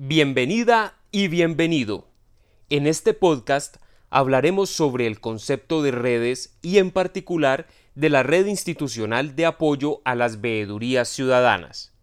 Bienvenida y bienvenido. En este podcast hablaremos sobre el concepto de redes y en particular de la red institucional de apoyo a las veedurías ciudadanas.